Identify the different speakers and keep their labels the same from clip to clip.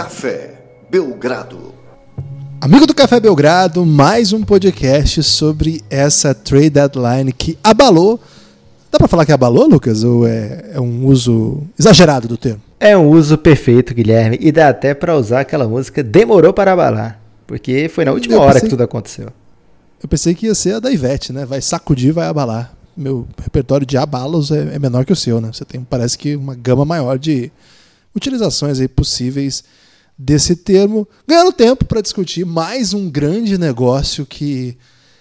Speaker 1: Café Belgrado.
Speaker 2: Amigo do Café Belgrado, mais um podcast sobre essa trade deadline que abalou. Dá pra falar que abalou, Lucas? Ou é, é um uso exagerado do termo?
Speaker 3: É um uso perfeito, Guilherme. E dá até pra usar aquela música Demorou para abalar. Porque foi na última
Speaker 2: Eu
Speaker 3: hora
Speaker 2: pensei-
Speaker 3: que tudo aconteceu.
Speaker 2: Eu pensei que ia ser a da Ivete, né? Vai sacudir, vai abalar. Meu repertório de abalos é, é menor que o seu, né? Você tem, parece que, uma gama maior de utilizações aí possíveis desse termo. Ganhando tempo para discutir mais um grande negócio que.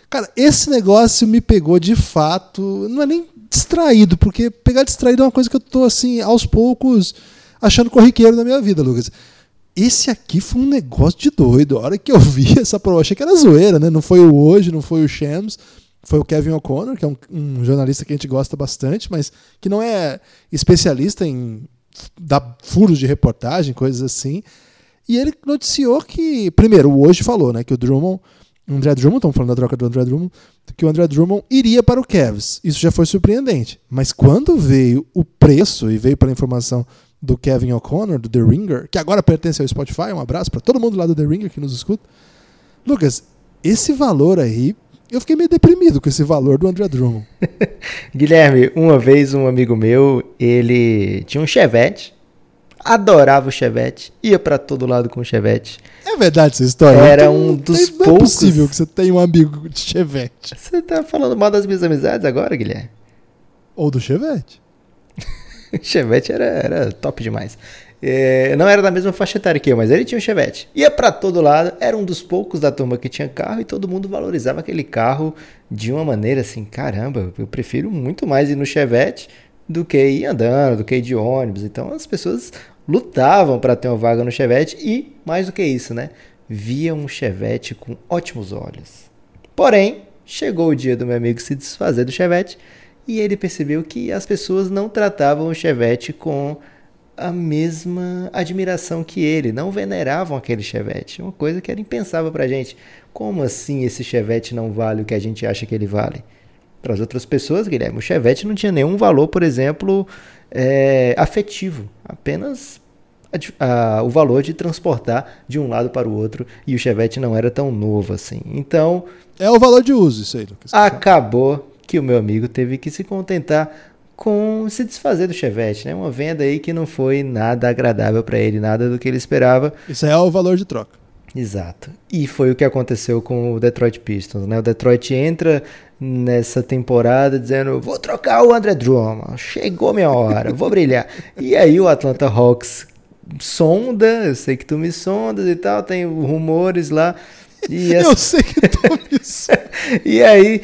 Speaker 2: Cara, esse negócio me pegou de fato. Não é nem distraído, porque pegar distraído é uma coisa que eu tô, assim, aos poucos achando corriqueiro na minha vida, Lucas. Esse aqui foi um negócio de doido. A hora que eu vi essa prova, achei que era zoeira, né? Não foi o hoje, não foi o Shams, foi o Kevin O'Connor, que é um, um jornalista que a gente gosta bastante, mas que não é especialista em dar furos de reportagem, coisas assim. E ele noticiou que, primeiro, hoje falou, né, que o Drummond, André Drummond, estamos falando da troca do André Drummond, que o André Drummond iria para o Cavs. Isso já foi surpreendente. Mas quando veio o preço e veio pela informação do Kevin O'Connor, do The Ringer, que agora pertence ao Spotify, um abraço para todo mundo lá do The Ringer que nos escuta. Lucas, esse valor aí, eu fiquei meio deprimido com esse valor do André Drummond.
Speaker 3: Guilherme, uma vez um amigo meu, ele tinha um Chevette, adorava o Chevette, ia pra todo lado com o Chevette.
Speaker 2: É verdade essa história?
Speaker 3: Era
Speaker 2: Então,
Speaker 3: um dos
Speaker 2: não é
Speaker 3: poucos-
Speaker 2: possível que você tenha um amigo de Chevette.
Speaker 3: Você tá falando mal das minhas amizades agora, Guilherme?
Speaker 2: Ou do Chevette.
Speaker 3: Chevette era, era top demais. É, não era da mesma faixa etária que eu, mas ele tinha um Chevette. Ia pra todo lado, era um dos poucos da turma que tinha carro e todo mundo valorizava aquele carro de uma maneira assim: caramba, eu prefiro muito mais ir no Chevette do que ir andando, do que ir de ônibus. Então as pessoas lutavam para ter uma vaga no Chevette e, mais do que isso, né? Viam um Chevette com ótimos olhos. Porém, chegou o dia do meu amigo se desfazer do Chevette e ele percebeu que as pessoas não tratavam o Chevette com a mesma admiração que ele, não veneravam aquele Chevette. Uma coisa que era impensável pra gente. Como assim esse Chevette não vale o que a gente acha que ele vale? Para as outras pessoas, Guilherme, o Chevette não tinha nenhum valor, por exemplo, é, afetivo, apenas a a- o valor de transportar de um lado para o outro e o Chevette não era tão novo assim. Então,
Speaker 2: É o valor de uso, isso aí, Lucas.
Speaker 3: acabou que o meu amigo teve que se contentar com se desfazer do Chevette, né? Uma venda aí que não foi nada agradável para ele, nada do que ele esperava.
Speaker 2: Isso é o valor de troca.
Speaker 3: Exato. E foi o que aconteceu com o Detroit Pistons, né? O Detroit entra nessa temporada dizendo: "Vou trocar o André Drummond, chegou minha hora, vou brilhar". E aí o Atlanta Hawks sonda, eu sei que tu me sondas e tal, tem rumores lá. E, essa-
Speaker 2: Eu sei que tô isso.
Speaker 3: e aí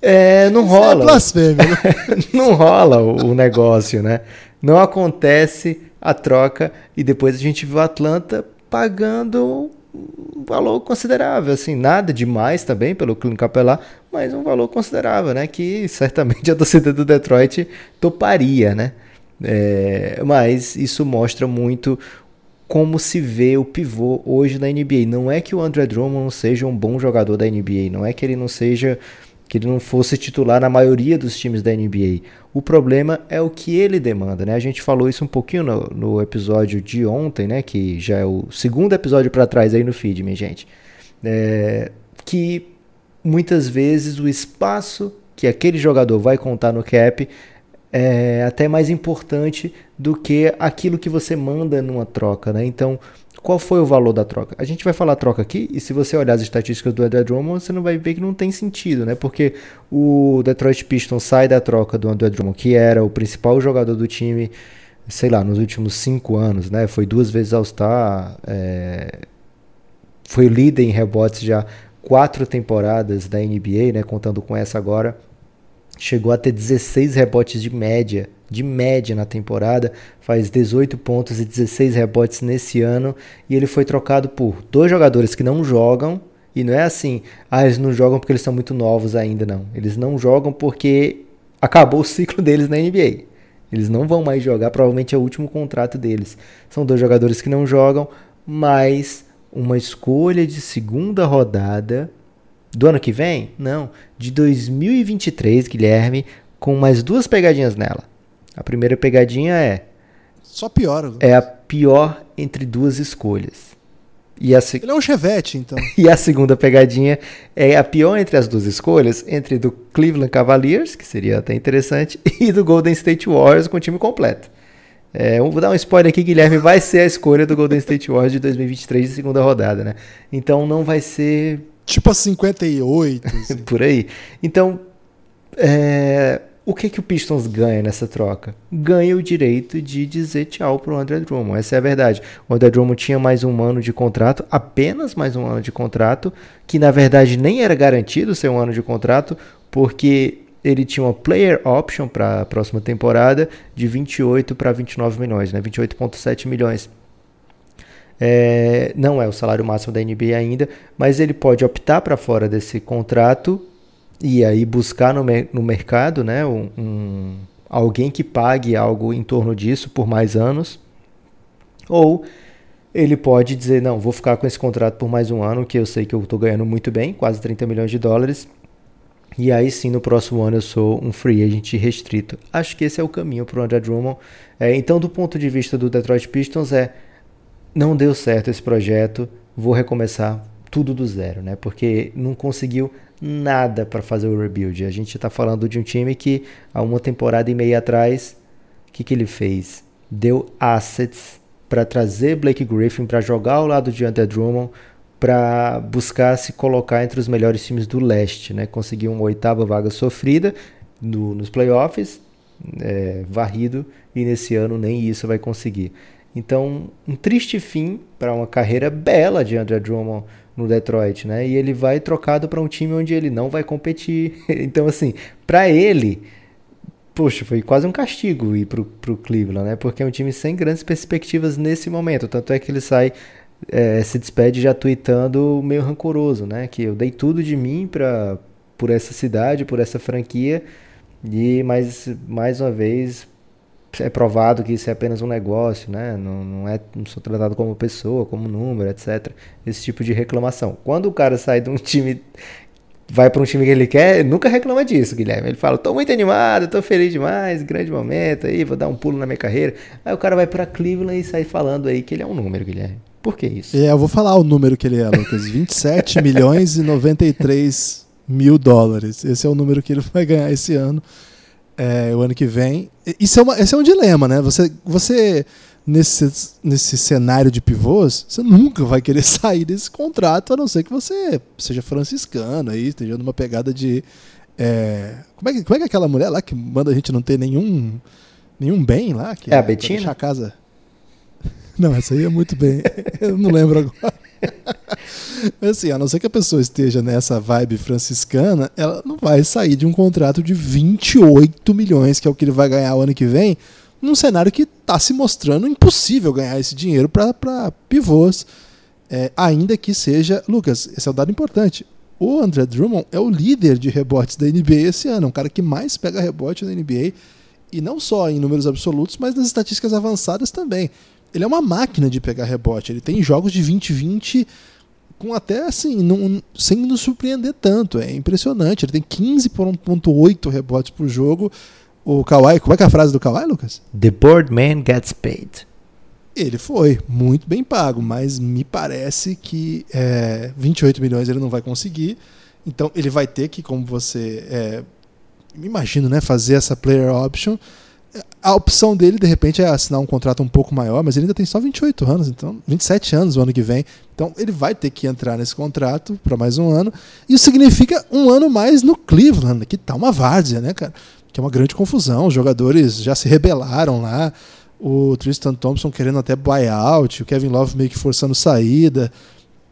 Speaker 3: é, não
Speaker 2: É
Speaker 3: rola.
Speaker 2: blasfêmia, né?
Speaker 3: não rola o, o negócio, né? Não acontece a troca e depois a gente viu o Atlanta pagando um valor considerável, assim, nada demais também pelo Clint Capela, mas um valor considerável, né? Que certamente a torcida do Detroit toparia, né? É, mas isso mostra muito como se vê o pivô hoje na NBA. Não é que o André Drummond não seja um bom jogador da NBA, não é que ele não seja que ele não fosse titular na maioria dos times da NBA. O problema é o que ele demanda, né? A gente falou isso um pouquinho no, no episódio de ontem, né? Que já é o segundo episódio para trás aí no feed, minha gente. É, que muitas vezes o espaço que aquele jogador vai contar no cap é até mais importante do que aquilo que você manda numa troca, né? Então, qual foi o valor da troca? A gente vai falar troca aqui e se você olhar as estatísticas do André Drummond, você não vai ver que não tem sentido, né? Porque o Detroit Pistons sai da troca do André Drummond, que era o principal jogador do time, sei lá, nos últimos cinco anos, né? Foi duas vezes All-Star, é... foi líder em rebotes já quatro temporadas da NBA, né? Contando com essa agora chegou a ter 16 rebotes de média, de média na temporada, faz 18 pontos e 16 rebotes nesse ano, e ele foi trocado por dois jogadores que não jogam, e não é assim, ah, eles não jogam porque eles são muito novos ainda, não. Eles não jogam porque acabou o ciclo deles na NBA. Eles não vão mais jogar, provavelmente é o último contrato deles. São dois jogadores que não jogam, mas uma escolha de segunda rodada do ano que vem? Não, de 2023, Guilherme, com mais duas pegadinhas nela. A primeira pegadinha é
Speaker 2: Só piora.
Speaker 3: É a pior entre duas escolhas. E a se-
Speaker 2: Ele é um chevette, então.
Speaker 3: E a segunda pegadinha é a pior entre as duas escolhas, entre do Cleveland Cavaliers, que seria até interessante, e do Golden State Warriors com o time completo. É, vou dar um spoiler aqui, Guilherme, vai ser a escolha do Golden State Warriors de 2023 de segunda rodada, né? Então não vai ser
Speaker 2: tipo a 58. assim.
Speaker 3: por aí. Então, é, o que, que o Pistons ganha nessa troca? Ganha o direito de dizer tchau pro André Drummond. Essa é a verdade. O André Drummond tinha mais um ano de contrato, apenas mais um ano de contrato, que na verdade nem era garantido ser um ano de contrato, porque ele tinha uma player option para a próxima temporada de 28 para 29 milhões, né? 28,7 milhões. É, não é o salário máximo da NBA ainda, mas ele pode optar para fora desse contrato e aí buscar no, no mercado né, um, um- alguém que pague algo em torno disso por mais anos. Ou ele pode dizer, não, vou ficar com esse contrato por mais um ano, que eu sei que eu estou ganhando muito bem, quase 30 milhões de dólares. E aí sim, no próximo ano eu sou um free agent restrito. Acho que esse é o caminho para o André Drummond. É, então, do ponto de vista do Detroit Pistons, é não deu certo esse projeto, vou recomeçar tudo do zero, né? Porque não conseguiu nada para fazer o rebuild. A gente está falando de um time que há uma temporada e meia atrás, o que, que ele fez? Deu assets para trazer Blake Griffin para jogar ao lado de André Drummond, para buscar se colocar entre os melhores times do leste, né? Conseguiu uma oitava vaga sofrida no- nos playoffs, é, varrido, e nesse ano nem isso vai conseguir. Então, um triste fim para uma carreira bela de André Drummond no Detroit, né? E ele vai trocado para um time onde ele não vai competir. Então, assim, para ele, poxa, foi quase um castigo ir pro, pro Cleveland, né? Porque é um time sem grandes perspectivas nesse momento. Tanto é que ele sai, é, se despede já tweetando meio rancoroso, né? Que eu dei tudo de mim pra, por essa cidade, por essa franquia. E mais, mais uma vez é provado que isso é apenas um negócio, né? Não, não, é, não sou tratado como pessoa, como número, etc. Esse tipo de reclamação. Quando o cara sai de um time, vai para um time que ele quer, nunca reclama disso, Guilherme. Ele fala: tô muito animado, tô feliz demais, grande momento aí, vou dar um pulo na minha carreira. Aí o cara vai para Cleveland e sai falando aí que ele é um número, Guilherme. Por que isso?
Speaker 2: É, eu vou falar o número que ele é, Lucas. 27 milhões e 93 mil dólares. Esse é o número que ele vai ganhar esse ano. É, o ano que vem. Isso é uma, esse é um dilema, né? Você, você nesse, nesse cenário de pivôs, você nunca vai querer sair desse contrato, a não ser que você seja franciscano aí, esteja numa pegada de. é, como, é que, como é que é aquela mulher lá que manda a gente não ter nenhum, nenhum bem lá? Que
Speaker 3: É a
Speaker 2: pra
Speaker 3: Betina?
Speaker 2: a casa. Não, essa aí é muito bem. Eu não lembro agora. Assim, a não ser que a pessoa esteja nessa vibe franciscana, ela não vai sair de um contrato de 28 milhões, que é o que ele vai ganhar o ano que vem, num cenário que está se mostrando impossível ganhar esse dinheiro para pivôs. É, ainda que seja. Lucas, esse é um dado importante. O André Drummond é o líder de rebotes da NBA esse ano, é um cara que mais pega rebote na NBA, e não só em números absolutos, mas nas estatísticas avançadas também. Ele é uma máquina de pegar rebote. Ele tem jogos de 20-20 com até assim, não, sem nos surpreender tanto. É impressionante. Ele tem 15,8 rebotes por jogo. O Kawhi, como é que é a frase do Kawhi, Lucas?
Speaker 3: The board man gets paid.
Speaker 2: Ele foi muito bem pago, mas me parece que é, 28 milhões ele não vai conseguir. Então ele vai ter que, como você é, me imagino, né, fazer essa player option. A opção dele, de repente, é assinar um contrato um pouco maior, mas ele ainda tem só 28 anos, então 27 anos o ano que vem. Então ele vai ter que entrar nesse contrato para mais um ano. Isso significa um ano mais no Cleveland, que tá uma várzea, né, cara? Que é uma grande confusão. Os jogadores já se rebelaram lá. O Tristan Thompson querendo até buyout, o Kevin Love meio que forçando saída,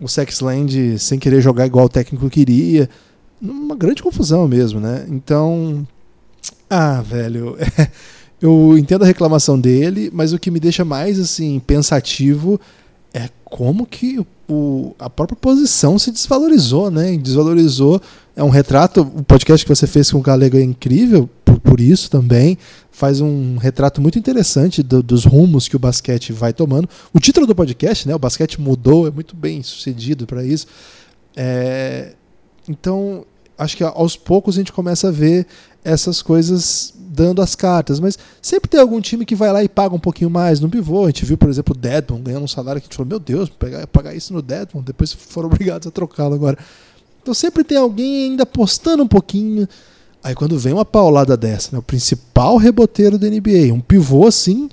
Speaker 2: o Sexland sem querer jogar igual o técnico queria. Uma grande confusão mesmo, né? Então. Ah, velho. Eu entendo a reclamação dele, mas o que me deixa mais assim pensativo é como que o, a própria posição se desvalorizou, né? Desvalorizou. É um retrato. O podcast que você fez com o Galego é incrível por, por isso também. Faz um retrato muito interessante do, dos rumos que o basquete vai tomando. O título do podcast, né? O basquete mudou, é muito bem sucedido para isso. É, então acho que aos poucos a gente começa a ver essas coisas dando as cartas, mas sempre tem algum time que vai lá e paga um pouquinho mais no pivô. A gente viu, por exemplo, o Deadmon ganhando um salário que a gente falou, meu Deus, pegar, pagar isso no Deadmon, depois foram obrigados a trocá-lo agora. Então sempre tem alguém ainda apostando um pouquinho. Aí quando vem uma paulada dessa, né, o principal reboteiro da NBA, um pivô assim,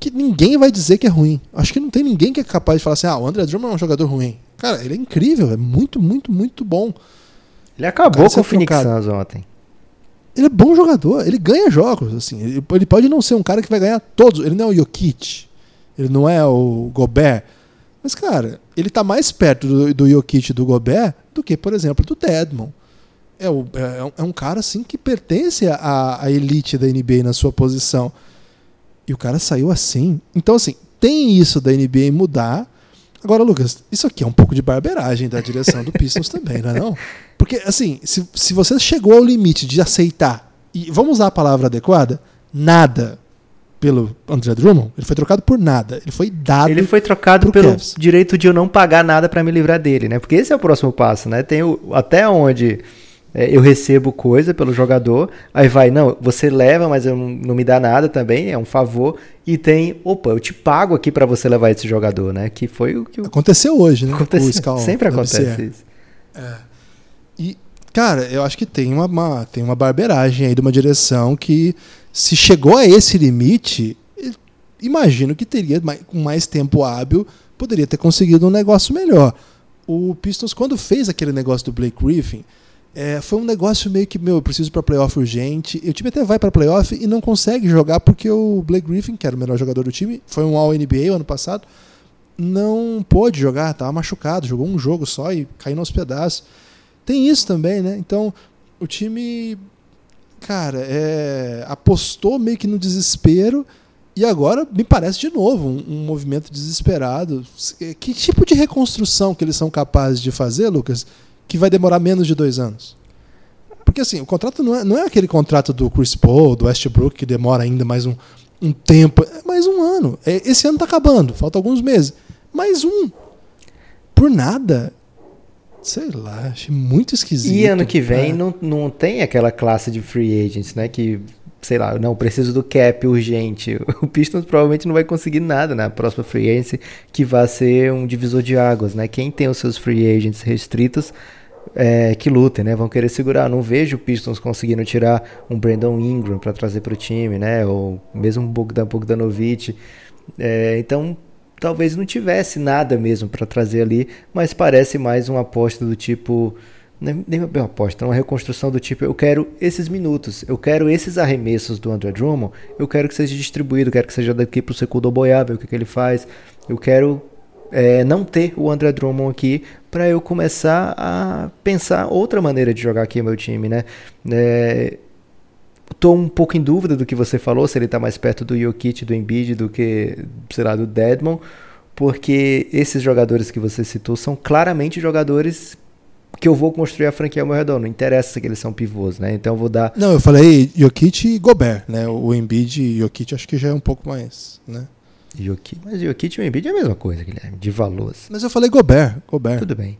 Speaker 2: que ninguém vai dizer que é ruim. Acho que não tem ninguém que é capaz de falar assim, ah, o André Drummond é um jogador ruim. Cara, ele é incrível, é muito, muito, muito bom.
Speaker 3: Ele acabou com o Phoenix Suns ontem.
Speaker 2: Ele é bom jogador, ele ganha jogos, assim. Ele, pode não ser um cara que vai ganhar todos. Ele não é o Jokic, ele não é o Gobert. Mas, cara, ele tá mais perto do, do Jokic e do Gobert do que, por exemplo, do Deadmon. É, o, é, é um cara, assim, que pertence à, à elite da NBA na sua posição. E o cara saiu assim. Então, assim, tem isso da NBA mudar. Agora, Lucas, isso aqui é um pouco de barberagem da direção do Pistons também, não é não? Porque, assim, se, se você chegou ao limite de aceitar, e vamos usar a palavra adequada, nada pelo André Drummond, ele foi trocado por nada. Ele foi dado.
Speaker 3: Ele foi trocado pelo Cavs. direito de eu não pagar nada para me livrar dele, né? Porque esse é o próximo passo, né? Tem o, até onde é, eu recebo coisa pelo jogador, aí vai, não, você leva, mas eu não, não, me dá nada também, é um favor. E tem, opa, eu te pago aqui para você levar esse jogador, né? Que foi o que.
Speaker 2: Aconteceu hoje, né?
Speaker 3: Aconteceu, sempre acontece isso.
Speaker 2: É. E, cara, eu acho que tem uma, uma, tem uma barberagem aí de uma direção que, se chegou a esse limite, imagino que teria, com mais tempo hábil, poderia ter conseguido um negócio melhor. O Pistons, quando fez aquele negócio do Blake Griffin é, foi um negócio meio que, meu, eu preciso para playoff urgente. O time até vai para playoff e não consegue jogar porque o Blake Griffin, que era o melhor jogador do time, foi um All-NBA o ano passado, não pôde jogar, estava machucado, jogou um jogo só e caiu nos pedaços. Tem isso também, né? Então, o time, cara, é, apostou meio que no desespero e agora me parece de novo um, um movimento desesperado. Que tipo de reconstrução que eles são capazes de fazer, Lucas? Que vai demorar menos de dois anos. Porque assim, o contrato não é, não é aquele contrato do Chris Paul, do Westbrook, que demora ainda mais um, um tempo. É mais um ano. É, esse ano está acabando, falta alguns meses. Mais um. Por nada. Sei lá, achei muito esquisito.
Speaker 3: E ano que vem é. não, não tem aquela classe de free agents, né? Que, sei lá, não, preciso do cap urgente. O Pistons provavelmente não vai conseguir nada na próxima free agency que vai ser um divisor de águas, né? Quem tem os seus free agents restritos é, que lutem, né? Vão querer segurar. Não vejo o Pistons conseguindo tirar um Brandon Ingram para trazer para o time, né? Ou mesmo um Bogdan Bogdanovic. É, então, talvez não tivesse nada mesmo para trazer ali, mas parece mais uma aposta do tipo nem uma aposta, uma reconstrução do tipo, eu quero esses minutos, eu quero esses arremessos do André Drummond, eu quero que seja distribuído, eu quero que seja daqui para o Secudo Boiável, o que, que ele faz, eu quero é, não ter o André Drummond aqui para eu começar a pensar outra maneira de jogar aqui meu time, né? É, tô um pouco em dúvida do que você falou, se ele está mais perto do Jokic, do Embiid, do que, sei lá, do Deadmon, porque esses jogadores que você citou são claramente jogadores que eu vou construir a franquia ao meu redor. Não interessa que eles são pivôs, né? Então eu vou dar.
Speaker 2: Não, eu falei Jokic e Gobert, né? O Embiid e Jokic acho que já é um pouco mais, né?
Speaker 3: Jokic, mas Jokic e o Embiid é a mesma coisa, Guilherme, de valor.
Speaker 2: Mas eu falei Gobert, Gobert.
Speaker 3: Tudo bem.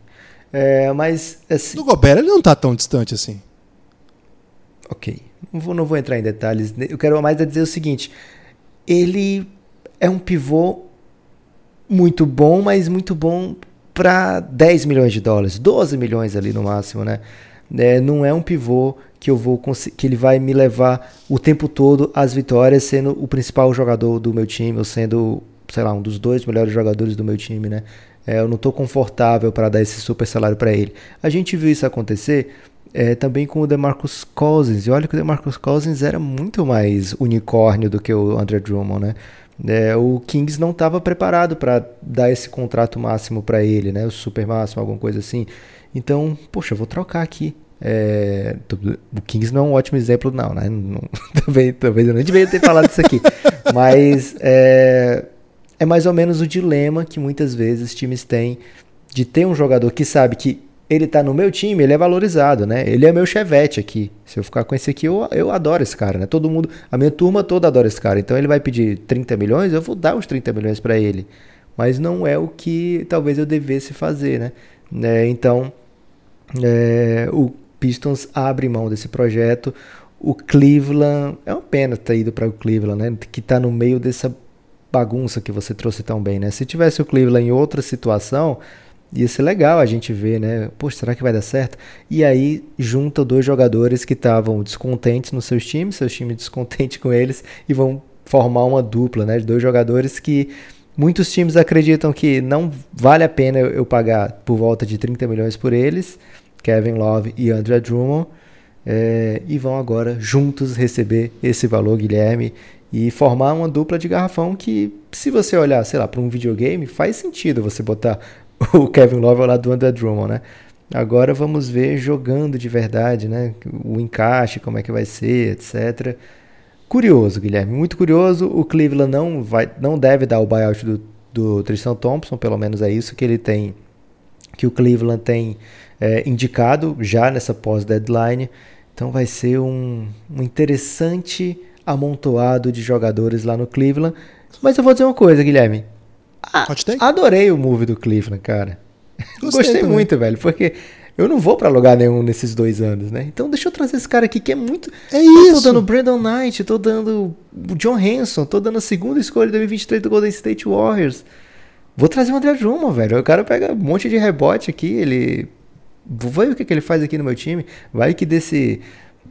Speaker 3: É, mas
Speaker 2: assim... Do Gobert ele não tá tão distante assim.
Speaker 3: Ok. Não vou, não vou entrar em detalhes. Eu quero mais dizer o seguinte. Ele é um pivô muito bom, mas muito bom para 10 milhões de dólares, 12 milhões ali no máximo, né? É, não é um pivô que eu vou que ele vai me levar o tempo todo às vitórias, sendo o principal jogador do meu time, ou sendo, sei lá, um dos dois melhores jogadores do meu time, né? É, eu não estou confortável para dar esse super salário para ele. A gente viu isso acontecer é, também com o DeMarcus Cousins. E olha que o DeMarcus Cousins era muito mais unicórnio do que o André Drummond, né? É, o Kings não estava preparado para dar esse contrato máximo para ele, né? O super máximo, alguma coisa assim. Então, poxa, vou trocar aqui. É, o Kings não é um ótimo exemplo, não, né? Não, talvez, talvez eu não devia ter falado isso aqui. Mas é, é mais ou menos o dilema que muitas vezes times têm de ter um jogador que sabe que ele tá no meu time, ele é valorizado, né? Ele é meu chevette aqui. Se eu ficar com esse aqui, eu, eu adoro esse cara, né? Todo mundo, a minha turma toda adora esse cara. Então ele vai pedir 30 milhões, eu vou dar os 30 milhões para ele. Mas não é o que talvez eu devesse fazer, né? É, então, é, o Pistons abre mão desse projeto. O Cleveland, é uma pena ter ido para o Cleveland, né? Que está no meio dessa bagunça que você trouxe tão bem, né? Se tivesse o Cleveland em outra situação, ia ser legal a gente ver, né? Poxa, será que vai dar certo? E aí junta dois jogadores que estavam descontentes nos seus times, seus times descontentes com eles, e vão formar uma dupla, né? Dois jogadores que muitos times acreditam que não vale a pena eu pagar por volta de 30 milhões por eles, Kevin Love e Andrea Drummond, é, e vão agora juntos receber esse valor, Guilherme, e formar uma dupla de garrafão que, se você olhar, sei lá, para um videogame, faz sentido você botar o Kevin Love ao lado do André Drummond, né? Agora vamos ver jogando de verdade, né? O encaixe, como é que vai ser, etc. Curioso, Guilherme, muito curioso. O Cleveland não, vai, não deve dar o buyout do, do Tristan Thompson, pelo menos é isso que ele tem, que o Cleveland tem é, indicado já nessa pós-deadline. Então vai ser um, um interessante amontoado de jogadores lá no Cleveland. Mas eu vou dizer uma coisa, Guilherme. adorei o move do Cleveland, cara. Gostei, Gostei muito, velho, porque eu não vou para lugar nenhum nesses dois anos, né? Então deixa eu trazer esse cara aqui que é muito.
Speaker 2: É isso.
Speaker 3: tô dando Brandon Knight, tô dando o John Hanson, tô dando a segunda escolha de 2023 do Golden State Warriors. Vou trazer o André Drummond, velho. O cara pega um monte de rebote aqui, ele. Ver o que, que ele faz aqui no meu time. Vai que desse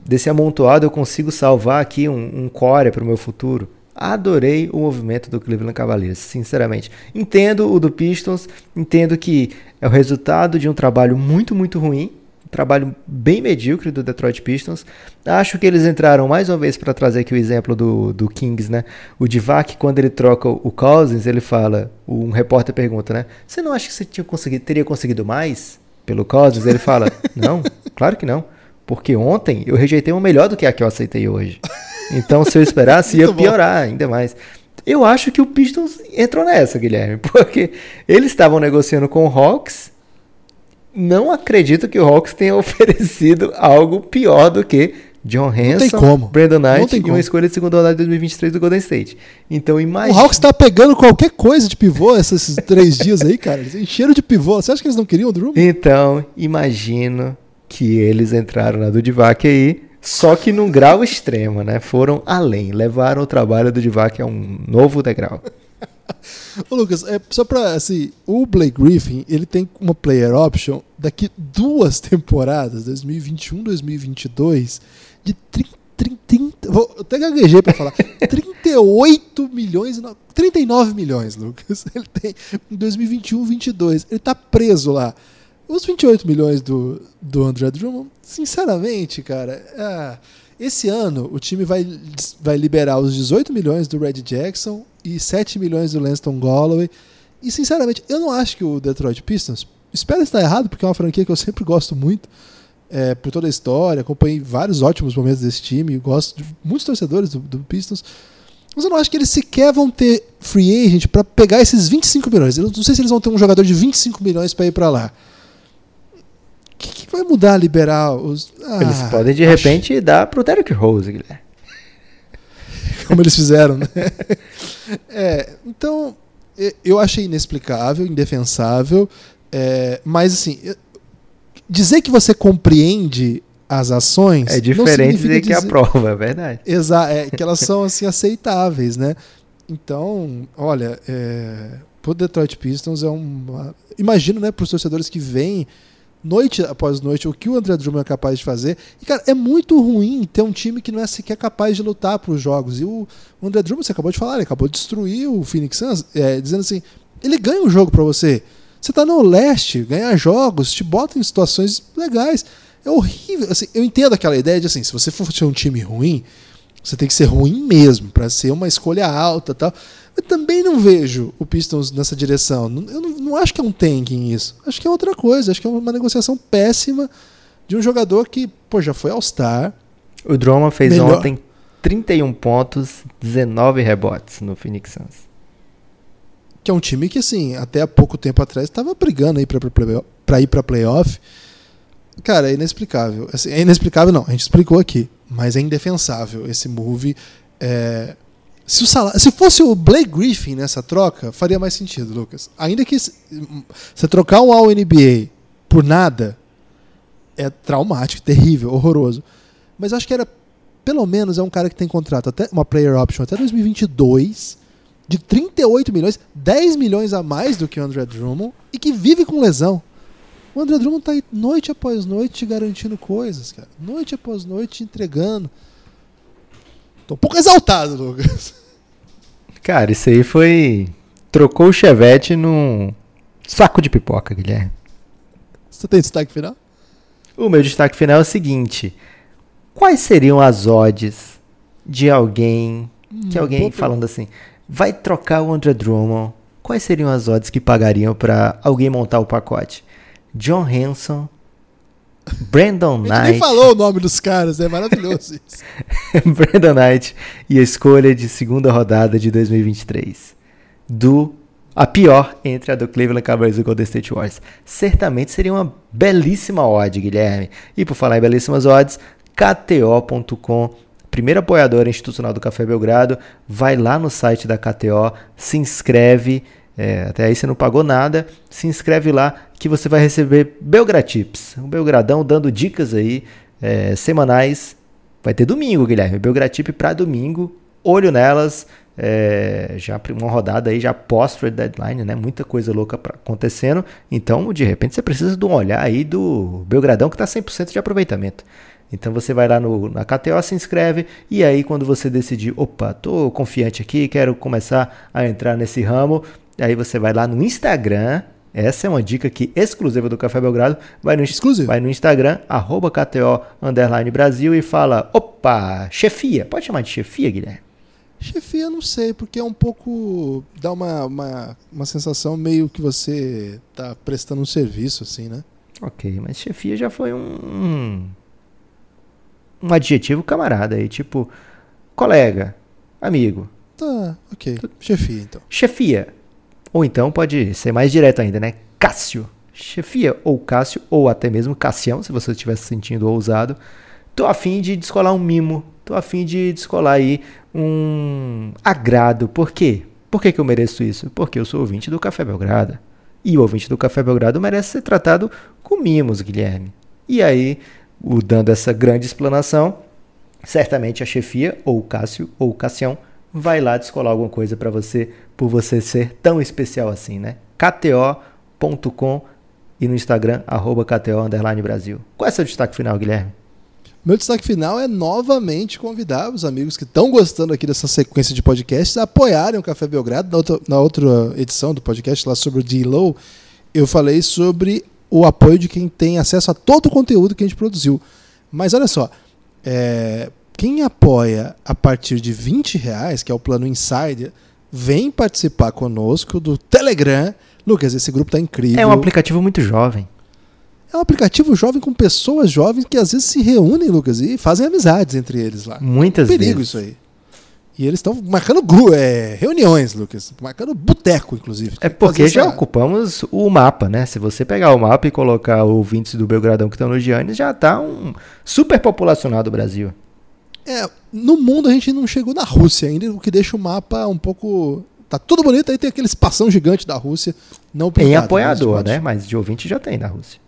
Speaker 3: desse amontoado eu consigo salvar aqui um, um core para o meu futuro. Adorei o movimento do Cleveland Cavaliers, sinceramente. Entendo o do Pistons, entendo que é o resultado de um trabalho muito, muito ruim, um trabalho bem medíocre do Detroit Pistons. Acho que eles entraram mais uma vez para trazer aqui o exemplo do, do Kings, né? O Divac, quando ele troca o Cousins, ele fala, um repórter pergunta, né? Você não acha que você tinha conseguido, teria conseguido mais pelo Cousins? Ele fala, não, claro que não. Porque ontem eu rejeitei uma melhor do que a que eu aceitei hoje. Então, se eu esperasse, ia piorar ainda mais. Eu acho que o Pistons entrou nessa, Guilherme, porque eles estavam negociando com o Hawks. Não acredito que o Hawks tenha oferecido algo pior do que John Hanson, Brandon Knight e uma escolha de segunda rodada de 2023 do Golden State. Então imagina.
Speaker 2: O Hawks tá pegando qualquer coisa de pivô esses três dias aí, cara. Eles encheram de pivô. Você acha que eles não queriam o Drew?
Speaker 3: Então, imagino que eles entraram na do Divac aí, só que num grau extremo, né? Foram além, levaram o trabalho do Divac a um novo degrau.
Speaker 2: Ô Lucas, é, só pra, assim, o Blake Griffin, ele tem uma player option daqui duas temporadas, 2021, 2022, de 30, 30, 30 vou até gaguejei pra falar, 38 milhões, 39 milhões, Lucas, ele tem em 2021, 22, ele tá preso lá. Os 28 milhões do, do André Drummond, sinceramente, cara, é, esse ano o time vai, vai liberar os 18 milhões do Red Jackson e 7 milhões do Lanston Galloway. E, sinceramente, eu não acho que o Detroit Pistons, espero estar errado, porque é uma franquia que eu sempre gosto muito, é, por toda a história, acompanhei vários ótimos momentos desse time, gosto de muitos torcedores do, do Pistons. Mas eu não acho que eles sequer vão ter free agent para pegar esses 25 milhões. Eu não sei se eles vão ter um jogador de 25 milhões para ir para lá que, que vai mudar liberar os.
Speaker 3: Ah, eles podem de acho... repente dar pro Derrick Rose, Guilherme.
Speaker 2: Como eles fizeram, né? É, então, eu achei inexplicável, indefensável, é, mas assim, dizer que você compreende as ações.
Speaker 3: É diferente dizer que aprova, é verdade.
Speaker 2: Exato, é que elas são assim aceitáveis, né? Então, olha, é, pro Detroit Pistons é um. Imagino, né, para os torcedores que vêm noite após noite, o que o André Drummond é capaz de fazer. E, cara, é muito ruim ter um time que não é sequer capaz de lutar para os jogos. E o, o André Drummond, você acabou de falar, ele acabou de destruir o Phoenix Suns, é, dizendo assim: ele ganha o jogo para você. Você está no leste, ganha jogos, te bota em situações legais. É horrível. Assim, eu entendo aquela ideia de assim, se você for ter um time ruim, você tem que ser ruim mesmo, para ser uma escolha alta tal. Eu também não vejo o Pistons nessa direção. Eu não, não acho que é um tanking isso. Acho que é outra coisa. Acho que é uma negociação péssima de um jogador que pô, já foi All-Star.
Speaker 3: O Droma fez melhor... ontem 31 pontos, 19 rebotes no Phoenix Suns.
Speaker 2: Que é um time que, assim, até há pouco tempo atrás estava brigando aí para ir para playoff. Cara, é inexplicável. Assim, é inexplicável, não. A gente explicou aqui. Mas é indefensável esse move. É, se, o se fosse o Blake Griffin nessa troca, faria mais sentido, Lucas. Ainda que você trocar um All NBA por nada, é traumático, terrível, horroroso. Mas acho que era, pelo menos, é um cara que tem contrato, até uma player option até 2022, de 38 milhões, 10 milhões a mais do que o André Drummond, e que vive com lesão. O André Drummond tá aí noite após noite te garantindo coisas, cara. Noite após noite te entregando. Tô um pouco exaltado, Lucas.
Speaker 3: Cara, isso aí foi. Trocou o Chevette num saco de pipoca, Guilherme.
Speaker 2: Você tem destaque final?
Speaker 3: O meu destaque final é o seguinte: quais seriam as odds de alguém que
Speaker 2: Hum,
Speaker 3: alguém falando assim, vai trocar o André Drummond? Quais seriam as odds que pagariam pra alguém montar o pacote? John Hanson, Brandon
Speaker 2: A gente
Speaker 3: Knight,
Speaker 2: nem falou o nome dos caras, é maravilhoso isso.
Speaker 3: Brandon Knight e a escolha de segunda rodada de 2023 do a pior entre a do Cleveland Cavaliers e o Golden State Warriors. Certamente seria uma belíssima odd, Guilherme. E por falar em belíssimas odds, KTO.com, primeiro apoiador institucional do Café Belgrado, vai lá no site da KTO, se inscreve, é, até aí você não pagou nada, se inscreve lá que você vai receber Belgratips, um Belgradão dando dicas aí é, semanais. Vai ter domingo, Guilherme, Belgratip para domingo, olho nelas, é, já uma rodada aí já pós trade deadline, né? Muita coisa louca pra, acontecendo. Então, de repente, você precisa de um olhar aí do Belgradão que está 100% de aproveitamento. Então você vai lá no, na KTO, se inscreve e aí quando você decidir, opa, tô confiante aqui, quero começar a entrar nesse ramo, aí você vai lá no Instagram. Essa é uma dica aqui exclusiva do Café Belgrado. Vai no,
Speaker 2: Exclusivo.
Speaker 3: vai no Instagram, arroba KTO underline Brasil e fala, opa, chefia. Pode chamar de chefia, Guilherme?
Speaker 2: Chefia, não sei, porque é um pouco. dá uma, uma, uma sensação meio que você tá prestando um serviço, assim, né?
Speaker 3: Ok, mas chefia já foi um, um adjetivo camarada aí, tipo colega, amigo,
Speaker 2: Tá, ok. Chefia, então.
Speaker 3: chefia. Ou então pode ser mais direto ainda, né? Cássio. Chefia ou Cássio, ou até mesmo Cassião, se você estiver se sentindo ousado. Tô afim de descolar um mimo. Tô afim de descolar aí um agrado. Por quê? Por que, que eu mereço isso? Porque eu sou ouvinte do Café Belgrado. E o ouvinte do Café Belgrado merece ser tratado com mimos, Guilherme. E aí, o- dando essa grande explanação, certamente a chefia, ou o Cássio, ou o Cassião, vai lá descolar alguma coisa para você, por você ser tão especial assim, né? KTO.com e no Instagram, arroba KTO Brasil. Qual é seu destaque final, Guilherme?
Speaker 2: Meu destaque final é novamente convidar os amigos que estão gostando aqui dessa sequência de podcasts a apoiarem o Café Belgrado. Na outra, na outra edição do podcast, lá sobre o D-Low, eu falei sobre o apoio de quem tem acesso a todo o conteúdo que a gente produziu. Mas olha só, é, quem apoia a partir de 20 reais, que é o plano Insider, vem participar conosco do Telegram. Lucas, esse grupo tá incrível.
Speaker 3: É um aplicativo muito jovem.
Speaker 2: É um aplicativo jovem com pessoas jovens que às vezes se reúnem, Lucas, e fazem amizades entre eles lá.
Speaker 3: Muitas
Speaker 2: Perigo
Speaker 3: vezes.
Speaker 2: isso aí. E eles estão marcando gru é, reuniões, Lucas. Marcando boteco, inclusive.
Speaker 3: É porque já
Speaker 2: essa-
Speaker 3: ocupamos o mapa, né? Se você pegar o mapa e colocar ouvintes do Belgradão que estão no Giannis, já tá um super populacionado o Brasil.
Speaker 2: É, no mundo a gente não chegou na Rússia ainda, o que deixa o mapa um pouco. Tá tudo bonito, aí tem aquele espação gigante da Rússia. Não
Speaker 3: Tem
Speaker 2: pintado,
Speaker 3: apoiador, né? Mas de ouvinte já tem na Rússia.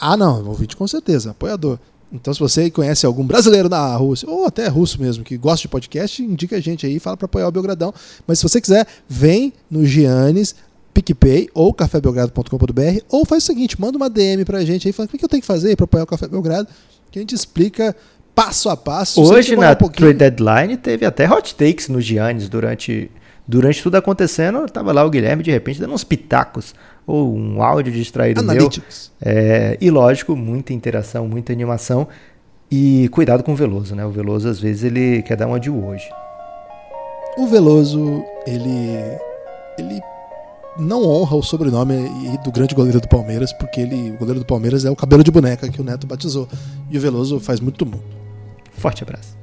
Speaker 2: Ah, não, ouvinte com certeza, apoiador. Então, se você conhece algum brasileiro na Rússia, ou até russo mesmo, que gosta de podcast, indica a gente aí, fala para apoiar o Belgradão. Mas se você quiser, vem no Giannis, PicPay ou cafébelgrado.com.br, ou faz o seguinte, manda uma DM pra gente aí, fala o que eu tenho que fazer para apoiar o Café Belgrado, que a gente explica passo a passo.
Speaker 3: Hoje, na
Speaker 2: um pouquinho-
Speaker 3: trade deadline, teve até hot takes no Giannis durante, durante tudo acontecendo. Tava lá o Guilherme, de repente, dando uns pitacos. Ou um áudio distraído meu.
Speaker 2: Analytics.
Speaker 3: É, e lógico, muita interação, muita animação. E cuidado com o Veloso, né? O Veloso, às vezes, ele quer dar uma de hoje.
Speaker 2: O Veloso, ele. ele não honra o sobrenome do grande goleiro do Palmeiras, porque ele, o goleiro do Palmeiras é o cabelo de boneca que o Neto batizou. E o Veloso faz muito mundo.
Speaker 3: Forte abraço.